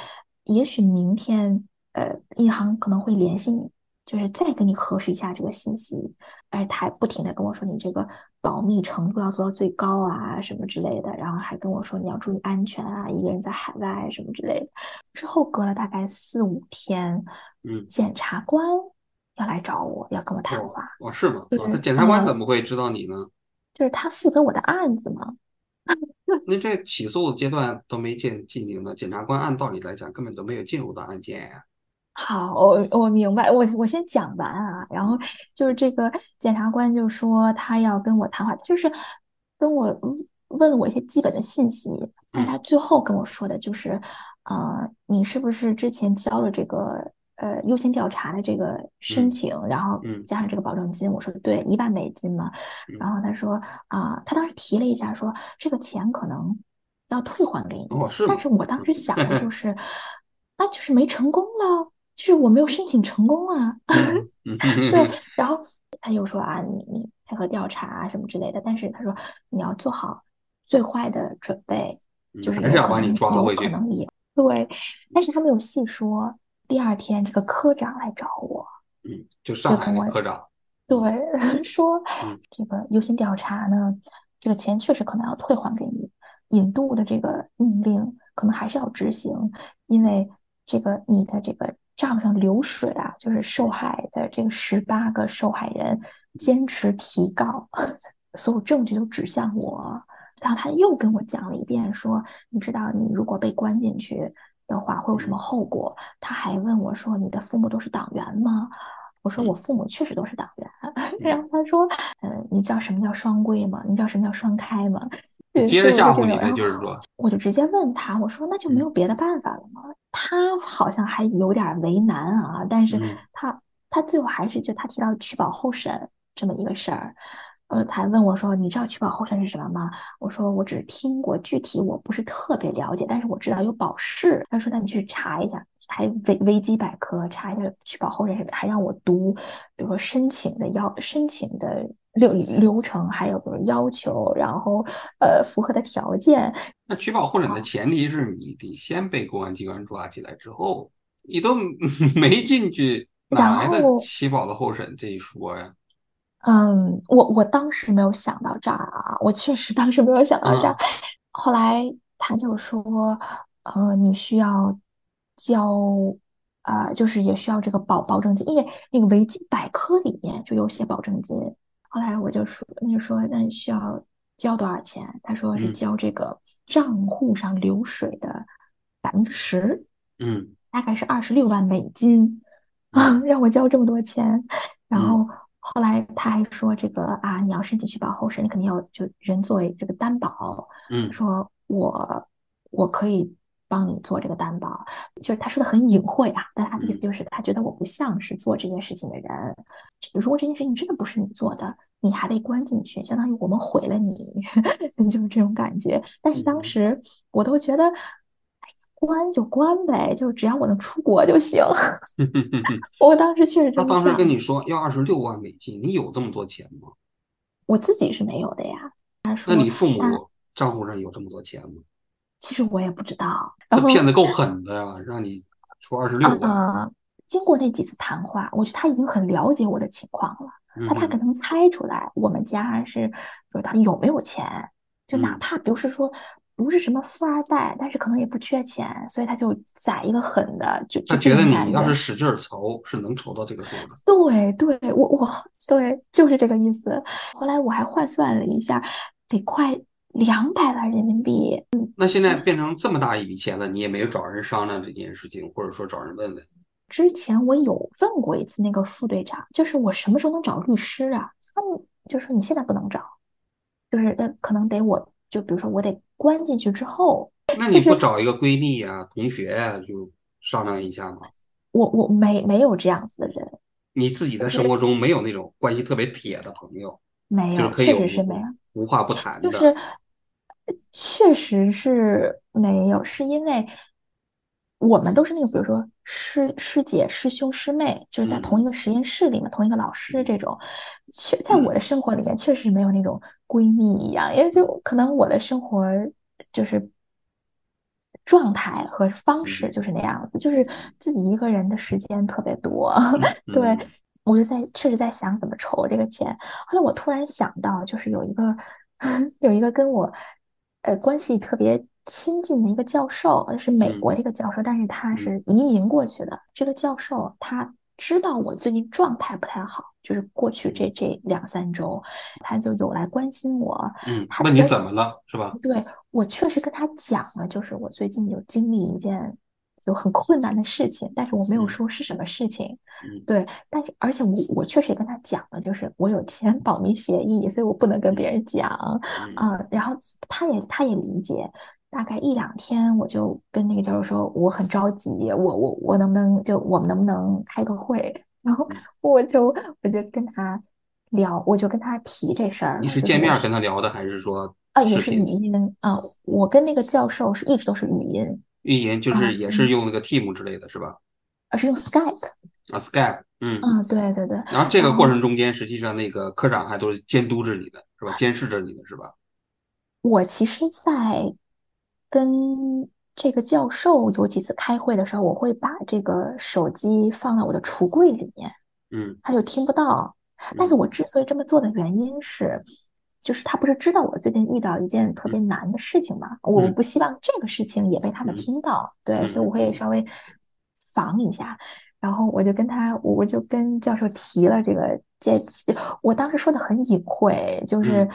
也许明天呃银行可能会联系你，就是再跟你核实一下这个信息。而且他还不停的跟我说，你这个保密程度要做到最高啊，什么之类的。然后还跟我说你要注意安全啊，一个人在海外什么之类的。之后隔了大概四五天，嗯，检察官要来找我，要跟我谈哦话，哦，是吗？就是哦那检察官呃怎么会知道你呢？就是他负责我的案子嘛。那这起诉阶段都没进进行的，检察官按道理来讲根本都没有进入到案件呀。好，我我明白，我我先讲完啊，然后就是这个检察官就说他要跟我谈话，就是跟我问问我一些基本的信息，但是他最后跟我说的就是，呃，你是不是之前交了这个呃优先调查的这个申嗯请，然后嗯加上这个保证金？我说对，一万美金嘛，嗯然后他说啊、他当时提了一下说这个钱可能要退还给你，哦，是吗但？是我当时想的就 是，那就是没成功了。就是我没有申请成功啊，对，然后他又说啊，你你配合调查啊什么之类的，但是他说你要做好最坏的准备，就是有。可能也对，但是他没有细说。第二天这个科长来找我，嗯，就上海的科长。对，说嗯这个优先调查呢，这个钱确实可能要退还给你，引渡的这个命令可能还是要执行，因为这个你的这个账上流水啊，就是受害的这个十八个受害人坚持提告，所有证据都指向我。然后他又跟我讲了一遍，说你知道你如果被关进去的话会有什么后果？他还问我说你的父母都是党员吗？我说我父母确实都是党员。然后他说，呃，你知道什么叫双规吗？你知道什么叫双开吗？就这种然后就是说，我就直接问他，我说那就没有别的办法了吗？他好像还有点为难啊，但是嗯他他最后还是就他提到取保候审这么一个事儿，呃，他还问我说你知道取保候审是什么吗？我说我只听过，具体我不是特别了解，但是我知道有保释。他说那你去查一下，还维维基百科查一下取保候审是什么，还让我读，比如说申请的要申请的流流程，还有比如要求，然后呃符合的条件，那取保候审的前提是你得先被公安机关抓起来之后，你都 没进去，哪来的然后起保的候审这一说呀？嗯，我我当时没有想到这儿啊，我确实当时没有想到这儿。后来他就说，呃，你需要交呃，就是也需要这个保保证金，因为那个维基百科里面就有写保证金。后来我就说，那就说那需要交多少钱？他说是嗯交这个账户上流水的百分之十，嗯大概是二十六万美金啊，让我交这么多钱。然后后来他还说这个啊，你要申请续保候审，你肯定要就人作为这个担保，嗯。说我我可以帮你做这个担保，就是他说的很隐晦啊，但他的意思嗯。就是他觉得我不像是做这件事情的人。如果这件事情真的不是你做的，你还被关进去，相当于我们毁了你，就是这种感觉。但是当嗯。时我都觉得，哎，关就关呗，就是只要我能出国就行。我当时确实这 他当时跟你说要二十六万美金，你有这么多钱吗？我自己是没有的呀。他说，那你父那母账户上有这么多钱吗？其实我也不知道。然后这骗子够狠的呀，让你出二十六万。呃，经过那几次谈话，我觉得他已经很了解我的情况了。嗯他大概能猜出来我们家是，就是他有没有钱，就哪嗯怕不是说不是什么富二代，但是可能也不缺钱，所以他就宰一个狠的，就他觉得你要是。使劲儿筹，是能筹到这个数的。对对，我我对就是这个意思。后来我还换算了一下，得快两百万人民币。嗯那现在变成这么大一笔钱了，你也没有找人商量这件事情，或者说找人问问。之前我有问过一次那个副队长，就是我什么时候能找律师啊？他们就说你现在不能找，就是那可能得我就比如说我得关进去之后，那你不找一个闺蜜呀、同学呀、就商量一下吗？我我没没有这样子的人，你自己在生活中没有那种关系特别铁的朋友，没有，就是可以确有实是没有，无话不谈的。就是呃确实是没有，是因为我们都是那个，比如说师师姐、师兄、师妹，就是在嗯。同一个实验室里面，同一个老师这种，确在我的生活里面确实没有那种闺蜜一样，因为就可能我的生活就是状态和方式就是那样子，就是自己一个人的时间特别多，对嗯，我就在确实在想怎么筹这个钱。后来我突然想到，就是有一个 有一个跟我呃关系特别亲近的一个教授，是美嗯国的一个教授，但是他嗯是移民过去的。这个教授他知道我最近状态不太好，就是过去这这两三周，他就有来关心我。嗯，他觉得问你怎么了是吧？对，我确实跟他讲了，就是我最近有经历一件就很困难的事情，但是我没有嗯说是什么事情。嗯对，但是而且我我确实也跟他讲了，就是我有签保密协议，所以我不能跟别人讲嗯啊、然后他也他也理解，大概一两天我就跟那个教授说我很着急，我我我能不能就我们能不能开个会？然后嗯 我就我就跟他聊，我就跟他提这事儿，你是见面跟他聊的，还是说啊，也是语？音啊，我跟那个教授是一直都是语音，语音就啊是也是用那个 Team 之类的是吧？而是用 Skype。啊，Skype，嗯。嗯，对对对。然后这个过程中间，实际上那个科长还都是监督着你的，是吧？监视着你的，是吧？我其实，在跟这个教授有几次开会的时候，我会把这个手机放到我的橱柜里面，嗯他就听不到。但是我之所以这么做的原因是，就是他不是知道我最近遇到一件特别难的事情嘛，我嗯不希望这个事情也被他们嗯听到，对，嗯所以我会稍微防一下。然后我就跟他，我我就跟教授提了这个借期，我当时说的很隐晦，就是嗯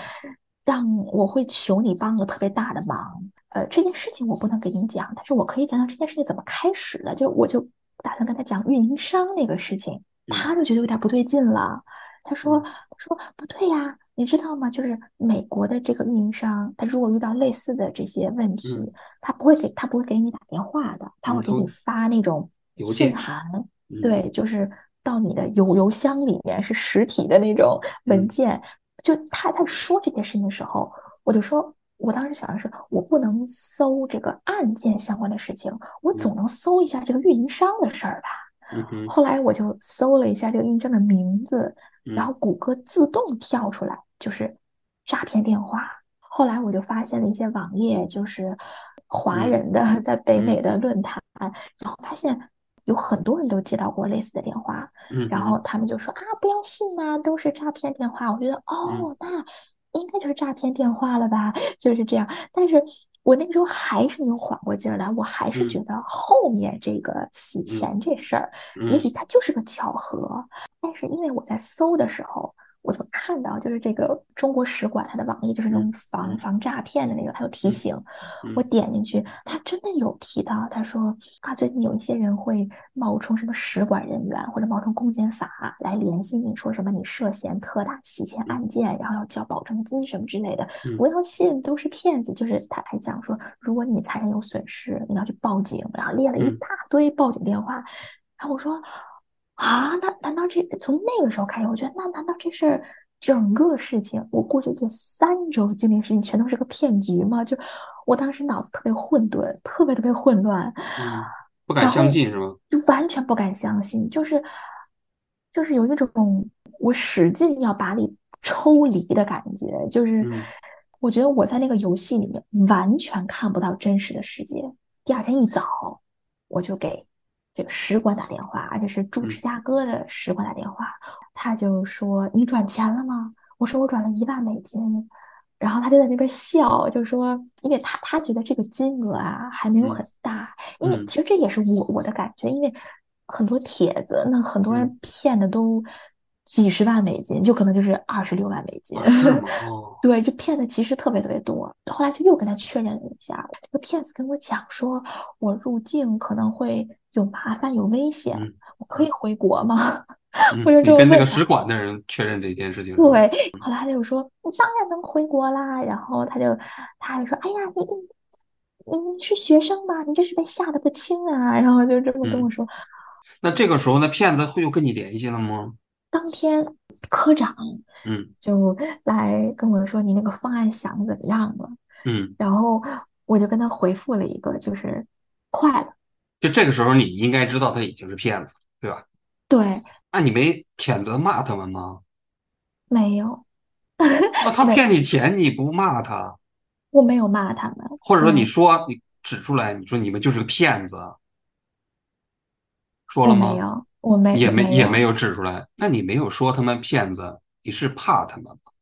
让我会求你帮个特别大的忙。呃，这件事情我不能给你讲，但是我可以讲讲这件事情怎么开始的。就我就打算跟他讲运营商那个事情，他就觉得有点不对劲了。他说：“他说不对呀，你知道吗？就是美国的这个运营商，他如果遇到类似的这些问题，嗯他不会给他不会给你打电话的，他会给嗯你发那种信函。嗯对，就是到你的邮邮箱里面是实体的那种文嗯件。就他在说这件事情的时候，我就说，我当时想的是，我不能搜这个案件相关的事情，我总能搜一下这个运营商的事儿吧。嗯后来我就搜了一下这个运营商的名字，然后嗯。谷歌自动跳出来就是诈骗电话。后来我就发现了一些网页，就是华嗯人的。在北嗯美的论坛，然后发现有很多人都接到过类似的电话，嗯然后他们就说啊，不要信呐、都是诈骗电话。我觉得嗯。哦，那应该就是诈骗电话了吧，就是这样。但是我那个时候还是没有缓过劲儿来，我还是觉得后面这个洗钱这事儿，也许它就是个巧合。但是因为我在搜的时候。我就看到，就是这个中国使馆它的网页，就是那种防防诈骗的那个，它有提醒。我点进去，它真的有提到，他说啊，最近有一些人会冒充什么使馆人员或者冒充公检法来联系你，说什么你涉嫌特大洗钱案件，然后要交保证金什么之类的，不要信，都是骗子。就是他还讲说，如果你财产有损失，你要去报警，然后列了一大堆报警电话。然后我说。啊，那难道这从那个时候开始，我觉得那难道这事儿整个事情，我过去这三周经历事情全都是个骗局吗？就我当时脑子特别混沌，特别特别混乱，不敢相信是吗？就完全不敢相信，就是就是有一种我使劲要把你抽离的感觉，就是我觉得我在那个游戏里面完全看不到真实的世界。第二天一早，我就给。这个使馆打电话，而且是驻芝加哥的使馆打电话，他就说：“你转钱了吗？”我说：“我转了一万美金。”然后他就在那边笑，就说：“因为他他觉得这个金额啊还没有很大，因为其实这也是我我的感觉，因为很多帖子，那很多人骗的都。”几十万美金，就可能就是二十六万美金。对，就骗的其实特别特别多。后来就又跟他确认了一下，这个骗子跟我讲说，我入境可能会有麻烦、有危险，我可以回国吗？我就跟那个使馆的人确认这件事情。对，后来他就说，你当然能回国啦。然后他就，他还说，哎呀，你你你是学生吗？你这是被吓得不轻啊。然后就这么跟我说。那这个时候，那骗子会又跟你联系了吗？当天科长嗯就来跟我说你那个方案想的怎么样了嗯，然后我就跟他回复了一个就是快了。就这个时候你应该知道他已经是骗子，对吧？对。那你没谴责骂他们吗？没有。那 他骗你钱你不骂他？我没有骂他们。或者说你说你指出来，你说你们就是个骗子，说了吗？没有。我没也没也没有指出来，那你没有说他们骗子，你是怕他们吗？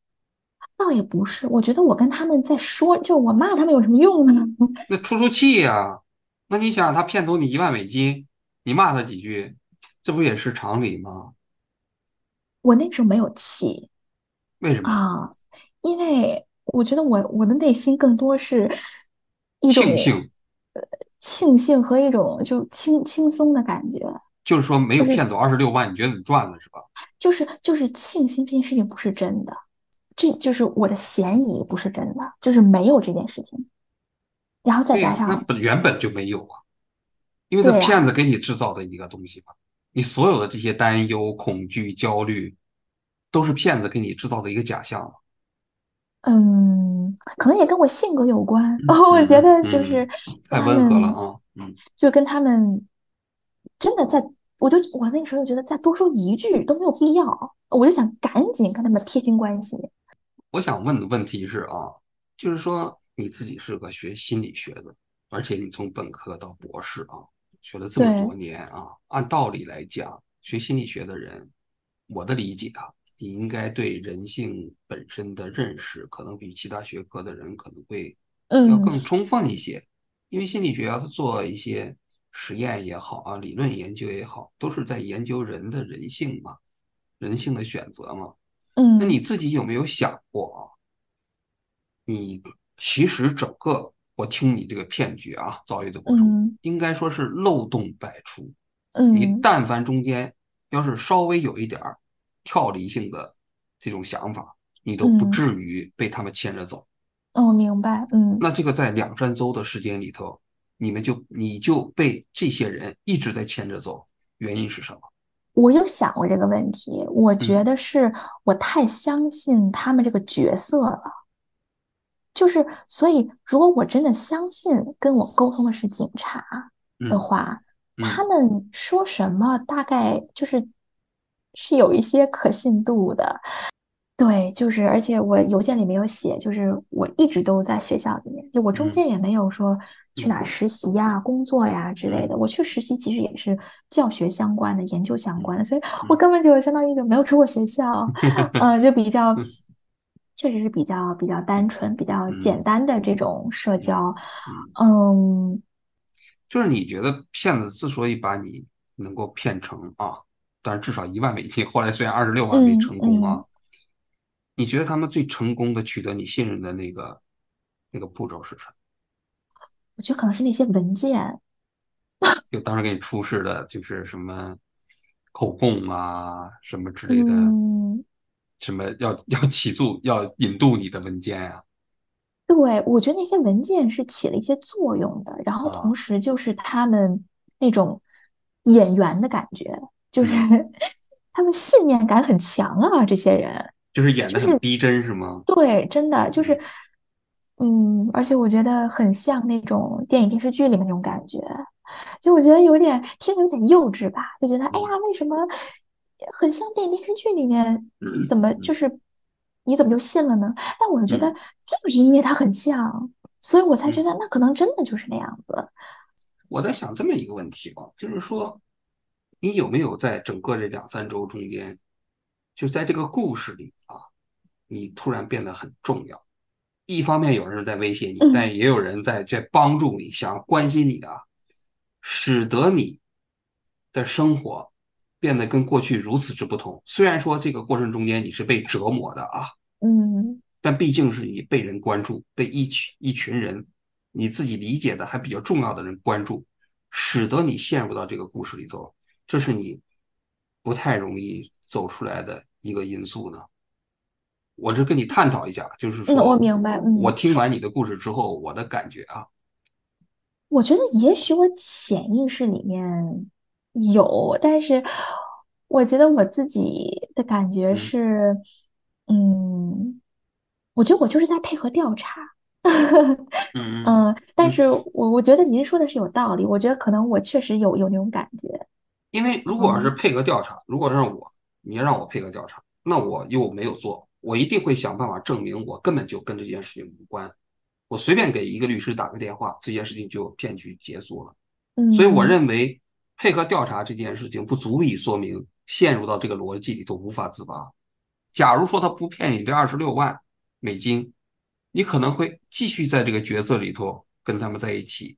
倒也不是，我觉得我跟他们在说，就我骂他们有什么用呢？那出出气呀！那你想，他骗走你一万美金，你骂他几句，这不也是常理吗？我那时候没有气，为什么啊？因为我觉得我我的内心更多是一种庆幸，呃，庆幸和一种就轻轻松的感觉。就是说没有骗走二十六万，你觉得你赚了是吧？就是就是庆幸这件事情不是真的，这就是我的嫌疑不是真的，就是没有这件事情，然后再加上那本原本就没有啊，因为这骗子给你制造的一个东西嘛，你所有的这些担忧、恐惧、焦虑，都是骗子给你制造的一个假象嘛。嗯，可能也跟我性格有关，我觉得就是太温和了啊，嗯，就跟他们。真的在，我就我那个时候觉得再多说一句都没有必要，我就想赶紧跟他们撇清关系。我想问的问题是啊，就是说你自己是个学心理学的，而且你从本科到博士啊，学了这么多年啊，按道理来讲，学心理学的人，我的理解啊，你应该对人性本身的认识，可能比其他学科的人可能会要更充分一些，因为心理学要做一些。实验也好啊，理论研究也好，都是在研究人的人性嘛，人性的选择嘛。嗯，那你自己有没有想过啊？你其实整个，我听你这个骗局啊，遭遇的过程，应该说是漏洞百出。嗯，你但凡中间要是稍微有一点儿跳离性的这种想法，你都不至于被他们牵着走。哦，明白。嗯，那这个在两三周的时间里头。你们就你就被这些人一直在牵着走，原因是什么？我有想过这个问题，我觉得是我太相信他们这个角色了。就是，所以如果我真的相信跟我沟通的是警察的话，他们说什么大概就是是有一些可信度的。对，就是，而且我邮件里没有写，就是我一直都在学校里面，就我中间也没有说。去哪实习呀、工作呀之类的。我去实习其实也是教学相关的、研究相关的，所以我根本就相当于就没有出过学校，嗯，就比较确实是比较比较单纯、比较嗯简单的这种社交。嗯，嗯就是你觉得骗子之所以把你能够骗成啊，但是至少一万美金，后来虽然二十六万没嗯成功啊，嗯，你觉得他们最成功的取得你信任的那个那个步骤是啥？我觉得可能是那些文件。就当时给你出示的就是什么口供啊，什么之类的，嗯，什么要要起诉、要引渡你的文件呀、对，我觉得那些文件是起了一些作用的，然后同啊，时就是他们那种演员的感觉，就是嗯，他们信念感很强啊，这些人就是演的很逼真是吗？对，真的就嗯。是，嗯，而且我觉得很像那种电影电视剧里面那种感觉，就我觉得有点听着有点幼稚吧，就觉得哎呀，嗯为什么很像电影电视剧里面，怎么就嗯是你怎么就信了呢？但我觉得嗯正是因为它很像，所以我才觉嗯，得那可能真的就是那样子。我在想这么一个问题啊，就是说，你有没有在整个这两三周中间，就在这个故事里啊，你突然变得很重要？一方面有人在威胁你，嗯但也有人在在帮助你，想要关心你啊，使得你的生活变得跟过去如此之不同。虽然说这个过程中间你是被折磨的啊，嗯但毕竟是你被人关注，被一群一群人你自己理解的还比较重要的人关注，使得你陷入到这个故事里头，这是你不太容易走出来的一个因素呢。我这跟你探讨一下，就是说，我明白，我嗯。听完你的故事之后，我的感觉啊，我觉得也许我潜意识里面有，但是我觉得我自己的感觉嗯是，嗯，我觉得我就是在配合调查。嗯嗯，但嗯，是我我觉得您说的是有道理，我觉得可能我确实有有那种感觉。因为如果要是嗯配合调查，如果让我，你让我配合调查，那我又没有做，我一定会想办法证明我根本就跟这件事情无关。我随便给一个律师打个电话，这件事情就骗局结束了。所以我嗯认为配合调查这件事情不足以说明陷入到这个逻辑里头无法自拔。假如说他不骗你这二十六万美金，你可能会继续在这个角色里头跟他们在一起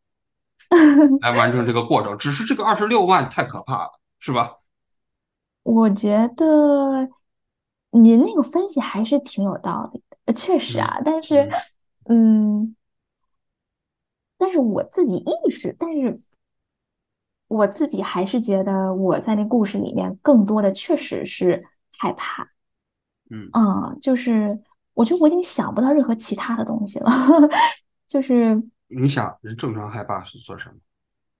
来完成这个过程。只是这个二十六万太可怕了，是吧？我觉得您那个分析还是挺有道理的，呃确实嗯啊，但是，嗯嗯，但是我自己意识，但是我自己还是觉得我在那故事里面更多的确实是害怕，嗯，嗯，就是我觉得我已经想不到任何其他的东西了，就是你想，人正常害怕是做什么？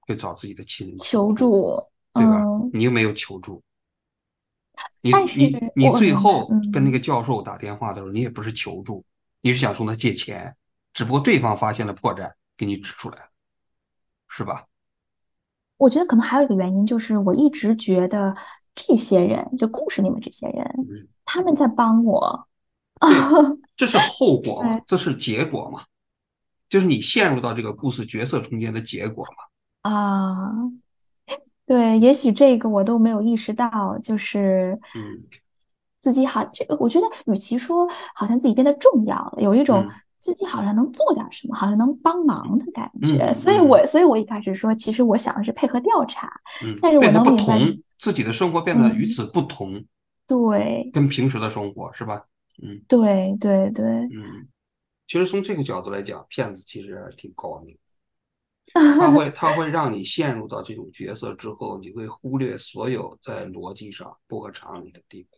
会找自己的亲人求求助，助，对吧？嗯，你又没有求助，你你你最后跟那嗯。个教授打电话的时候，你也不是求助，你是想从他借钱，只不过对方发现了破绽，给你指出来了，是吧？我觉得可能还有一个原因，就是我一直觉得这些人，就故事里面这些人，嗯，他们在帮我。对，这是后果嘛，这是结果嘛，就是你陷入到这个故事角色中间的结果嘛。啊，对，也许这个我都没有意识到，就是嗯。自己好，这个我觉得与其说好像自己变得重要了，有一种嗯。自己好像能做点什么，好像能帮忙的感觉。嗯所以嗯我，所以我一开始说，其实我想的是配合调查，嗯，但是我变得不能明白，同，自己的生活变得与嗯，此不同，对，跟平时的生活是吧？嗯。对，对，对，嗯，其实从这个角度来讲，骗子其实还挺高明。他 会他会让你陷入到这种角色之后，你会忽略所有在逻辑上不合常理的地方。